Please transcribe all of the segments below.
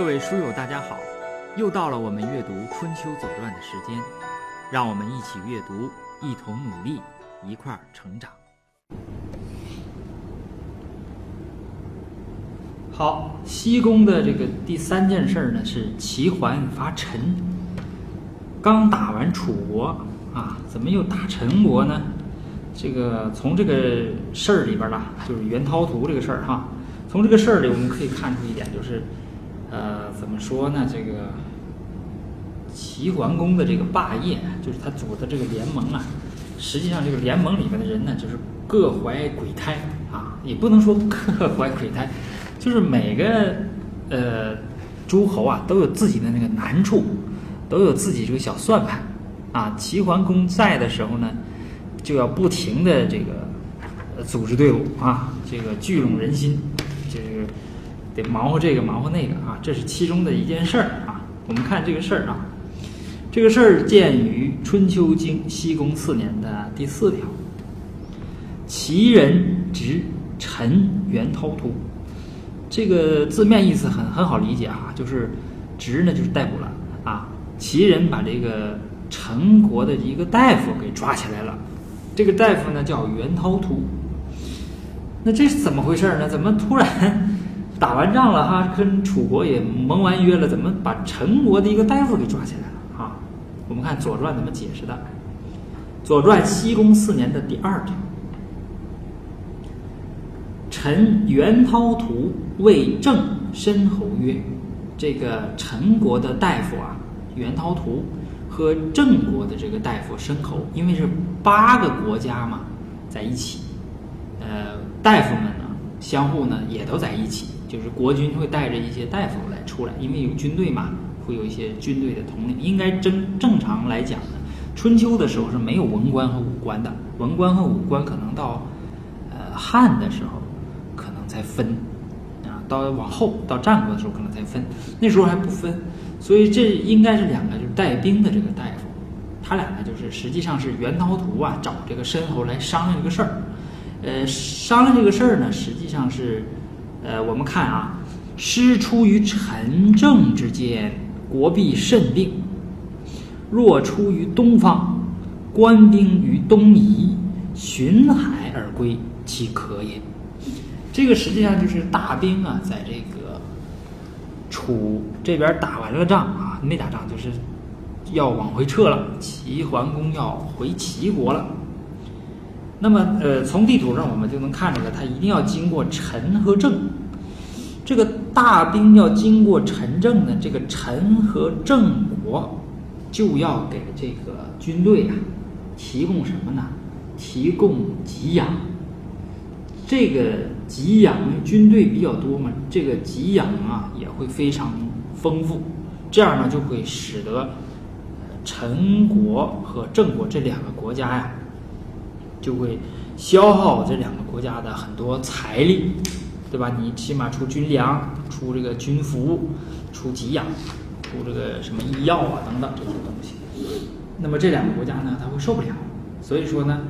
各位书友，大家好！又到了我们阅读《春秋左传》的时间，让我们一起阅读，一同努力，一块儿成长。好，西宫的这个第三件事呢，是齐桓伐陈。刚打完楚国啊，怎么又打陈国呢？这个从这个事儿里边儿呢，就是袁涛图这个事儿哈，从这个事儿里我们可以看出一点，就是。呃，怎么说呢？这个齐桓公的这个霸业，就是他组的这个联盟啊，实际上这个联盟里面的人呢，就是各怀鬼胎啊，也不能说各怀鬼胎，就是每个呃诸侯啊都有自己的那个难处，都有自己这个小算盘啊。齐桓公在的时候呢，就要不停的这个组织队伍啊，这个聚拢人心，就是。得忙活这个忙活那个啊，这是其中的一件事儿啊。我们看这个事儿啊，这个事儿见于《春秋经·西宫四年》的第四条。齐人执陈元涛图，这个字面意思很很好理解啊，就是执呢就是逮捕了啊。齐人把这个陈国的一个大夫给抓起来了，这个大夫呢叫元涛图。那这是怎么回事呢？怎么突然？打完仗了哈，跟楚国也盟完约了，怎么把陈国的一个大夫给抓起来了哈？我们看《左传》怎么解释的，《左传》西宫四年的第二条：陈元涛图为郑申侯曰：“这个陈国的大夫啊，元涛图和郑国的这个大夫申侯，因为是八个国家嘛，在一起，呃，大夫们呢，相互呢也都在一起。”就是国君会带着一些大夫来出来，因为有军队嘛，会有一些军队的统领。应该正正常来讲呢，春秋的时候是没有文官和武官的，文官和武官可能到呃汉的时候可能才分啊，到往后到战国的时候可能才分，那时候还不分，所以这应该是两个就是带兵的这个大夫，他俩呢就是实际上是袁涛图啊找这个申侯来商量这个事儿，呃，商量这个事儿呢实际上是。呃，我们看啊，师出于陈郑之间，国必甚定；若出于东方，官兵于东夷，巡海而归，其可也？这个实际上就是大兵啊，在这个楚这边打完了仗啊，没打仗，就是要往回撤了。齐桓公要回齐国了。那么，呃，从地图上我们就能看出来，他一定要经过陈和郑。这个大兵要经过陈郑呢，这个陈和郑国就要给这个军队啊提供什么呢？提供给养。这个给养军队比较多嘛，这个给养啊也会非常丰富。这样呢，就会使得陈国和郑国这两个国家呀。就会消耗这两个国家的很多财力，对吧？你起码出军粮、出这个军服、出给养、出这个什么医药啊等等这些东西。那么这两个国家呢，他会受不了。所以说呢，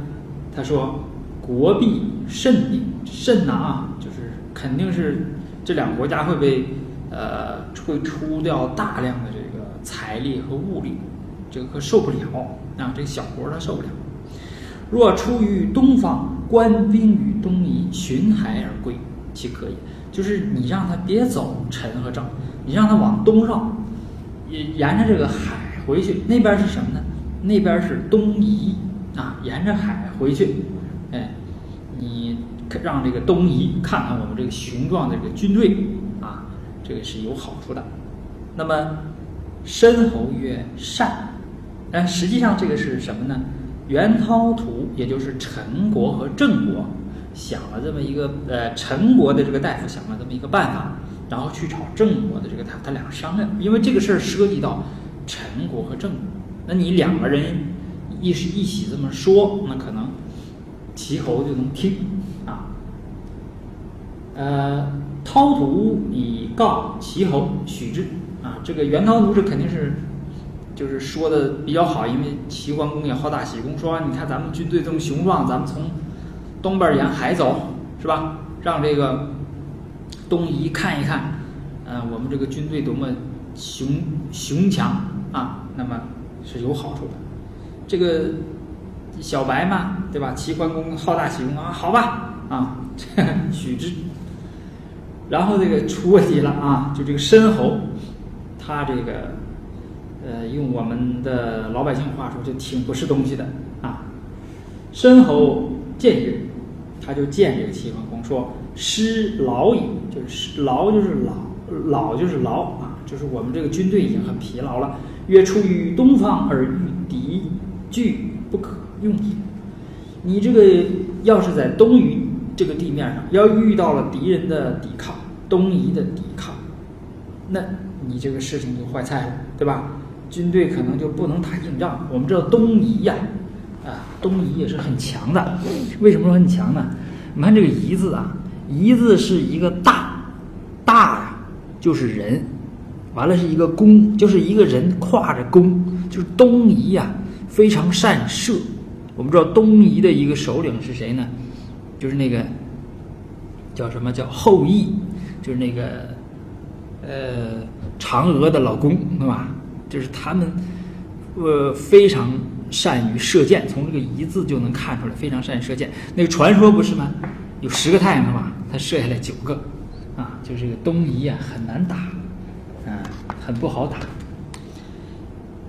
他说国必甚定，甚呐啊，就是肯定是这两个国家会被呃会出掉大量的这个财力和物力，这个可受不了啊，这个小国他受不了。若出于东方，官兵于东夷，巡海而归，其可也。就是你让他别走陈和郑，你让他往东绕，沿沿着这个海回去。那边是什么呢？那边是东夷啊，沿着海回去。哎，你让这个东夷看看我们这个雄壮的这个军队啊，这个是有好处的。那么申侯曰善，但实际上这个是什么呢？袁涛图，也就是陈国和郑国，想了这么一个呃，陈国的这个大夫想了这么一个办法，然后去找郑国的这个他他俩商量，因为这个事儿涉及到陈国和郑国，那你两个人一是一起这么说，那可能齐侯就能听啊。呃，涛图以告齐侯，许之啊，这个袁涛图这肯定是。就是说的比较好，因为齐桓公也好大喜功，说你看咱们军队这么雄壮，咱们从东边沿海走，是吧？让这个东夷看一看，呃，我们这个军队多么雄雄强啊，那么是有好处的。这个小白嘛，对吧？齐桓公好大喜功啊，好吧，啊，许之。然后这个出问题了啊，就这个申侯，他这个，呃，用我们的老百姓话说，就挺不是东西的啊。申侯见曰，他就见这个齐桓公说：“师劳矣，就是劳就是老，老就是劳啊，就是我们这个军队已经很疲劳了。曰出于东方而遇敌拒不可用也。你这个要是在东夷这个地面上，要遇到了敌人的抵抗。”东夷的抵抗，那你这个事情就坏菜了，对吧？军队可能就不能打硬仗。我们知道东夷呀，啊，东夷也是很强的。为什么说很强呢？你看这个“夷”字啊，“夷”字是一个大，大呀，就是人，完了是一个弓，就是一个人挎着弓，就是东夷呀，非常善射。我们知道东夷的一个首领是谁呢？就是那个叫什么叫后羿。就是那个，呃，嫦娥的老公，对吧？就是他们，呃，非常善于射箭，从这个“一”字就能看出来，非常善于射箭。那个传说不是吗？有十个太阳嘛，他射下来九个，啊，就是这个东夷啊，很难打，啊，很不好打，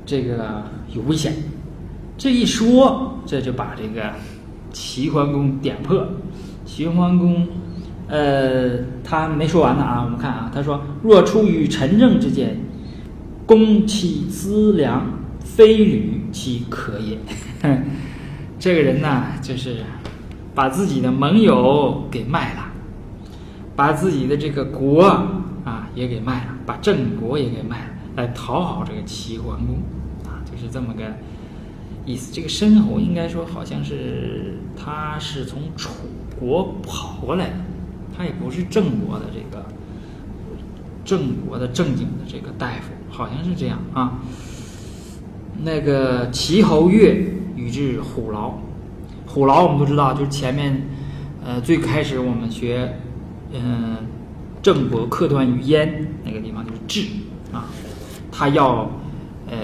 这个有危险。这一说，这就把这个齐桓公点破，齐桓公。呃，他没说完呢啊！我们看啊，他说：“若出于陈政之间，公其资粮，非履其可也。”这个人呢，就是把自己的盟友给卖了，把自己的这个国啊也给卖了，把郑国也给卖了，来讨好这个齐桓公啊，就是这么个意思。这个申侯应该说好像是他是从楚国跑过来的。他也不是郑国的这个郑国的正经的这个大夫，好像是这样啊。那个齐侯乐与之虎牢，虎牢我们都知道，就是前面呃最开始我们学嗯郑国克段于燕那个地方就是治啊，他要呃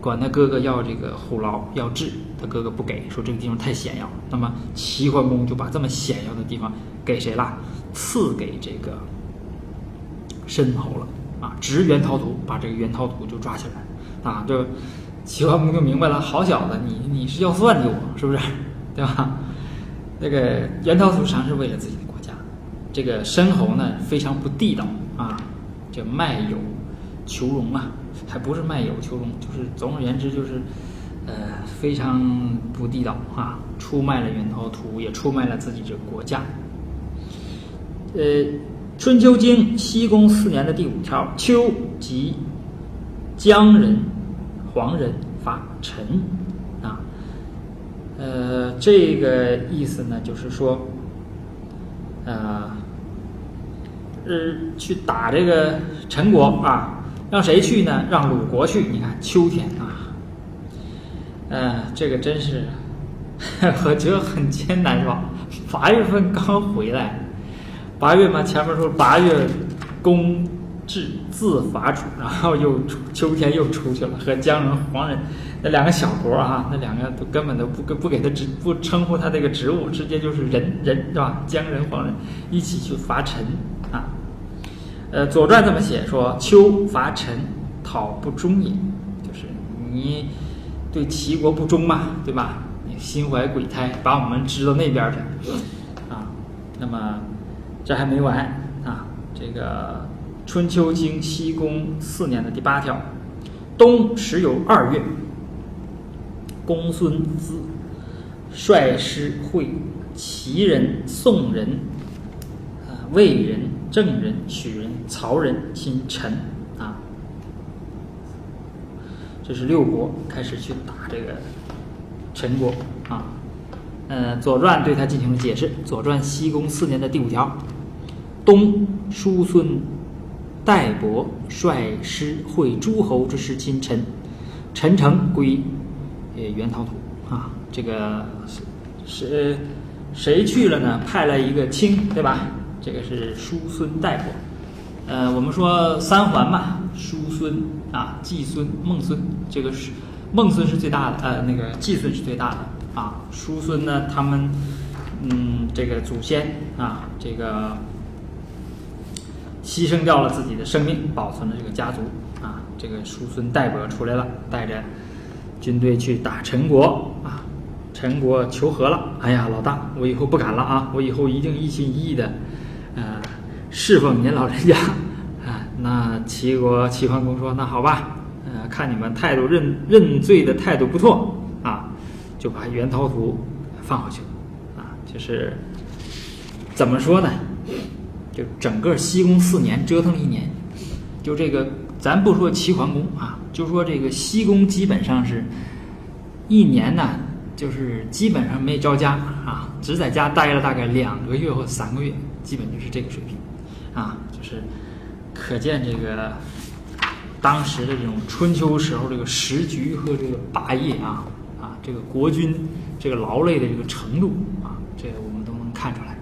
管他哥哥要这个虎牢要治，他哥哥不给，说这个地方太险要，那么齐桓公就把这么险要的地方给谁了？赐给这个申侯了啊，执袁陶图，把这个袁陶图就抓起来啊，就齐桓公就明白了，好小子，你你是要算计我是不是？对吧？那个袁陶图实是为了自己的国家，这个申侯呢非常不地道啊，这卖友求荣啊，还不是卖友求荣，就是总而言之就是呃非常不地道啊，出卖了袁陶图，也出卖了自己这个国家。呃，《春秋经》西宫四年的第五条，秋即江人、黄人伐陈，啊，呃，这个意思呢，就是说，呃，呃，去打这个陈国啊，让谁去呢？让鲁国去。你看秋天啊，呃，这个真是 我觉得很艰难，是吧？八月份刚回来。八月嘛，前面说八月，公至自伐楚，然后又秋天又出去了，和姜人、黄人那两个小国啊，那两个都根本都不不给他职不称呼他这个职务，直接就是人人是吧？姜人、黄人一起去伐陈啊。呃，《左传》这么写说：秋伐陈，讨不忠也，就是你对齐国不忠嘛，对吧？你心怀鬼胎，把我们支到那边去啊。那么。这还没完啊！这个《春秋经》西宫四年的第八条，冬时有二月，公孙资率师会齐人、宋人、啊魏人、郑人、许人、曹人侵陈啊。这是六国开始去打这个陈国啊。呃，《左传》对他进行了解释，《左传》西宫四年的第五条。东叔孙代伯率师会诸侯之师侵陈，陈城归呃袁陶土啊。这个是谁去了呢？派了一个卿，对吧？这个是叔孙代伯。呃，我们说三环嘛，叔孙啊，季孙、孟孙，这个是孟孙是最大的，呃，那个季孙是最大的啊。叔孙呢，他们嗯，这个祖先啊，这个牺牲掉了自己的生命，保存了这个家族啊。这个叔孙代伯出来了，带着军队去打陈国啊。陈国求和了，哎呀，老大，我以后不敢了啊，我以后一定一心一意的，呃。侍奉您老人家，啊，那齐国齐桓公说：“那好吧，呃，看你们态度认认罪的态度不错啊，就把袁涛图放回去了，啊，就是怎么说呢？就整个西宫四年折腾一年，就这个咱不说齐桓公啊，就说这个西宫基本上是一年呢，就是基本上没着家啊，只在家待了大概两个月或三个月，基本就是这个水平。”啊，就是可见这个当时的这种春秋时候这个时局和这个霸业啊，这个国君这个劳累的这个程度啊，这个我们都能看出来。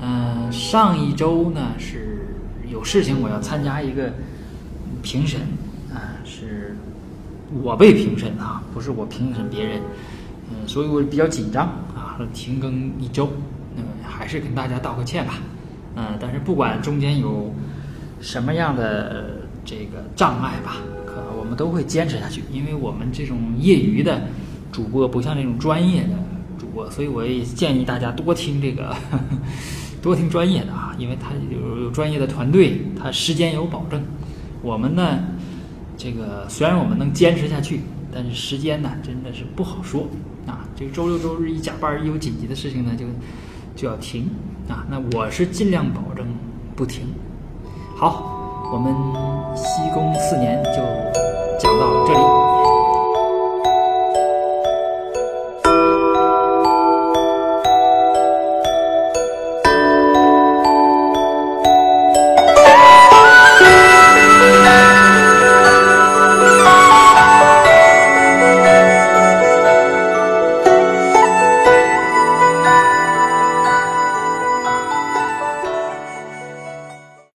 嗯，上一周呢是有事情，我要参加一个评审啊，是我被评审啊，不是我评审别人，嗯，所以我比较紧张啊，停更一周，那么还是跟大家道个歉吧。嗯，但是不管中间有什么样的这个障碍吧，可能我们都会坚持下去，因为我们这种业余的主播不像那种专业的主播，所以我也建议大家多听这个，多听专业的啊，因为他有有专业的团队，他时间有保证。我们呢，这个虽然我们能坚持下去，但是时间呢真的是不好说啊。这个周六周日一加班，一有紧急的事情呢就。就要停啊！那我是尽量保证不停。好，我们西宫四年就讲到这里。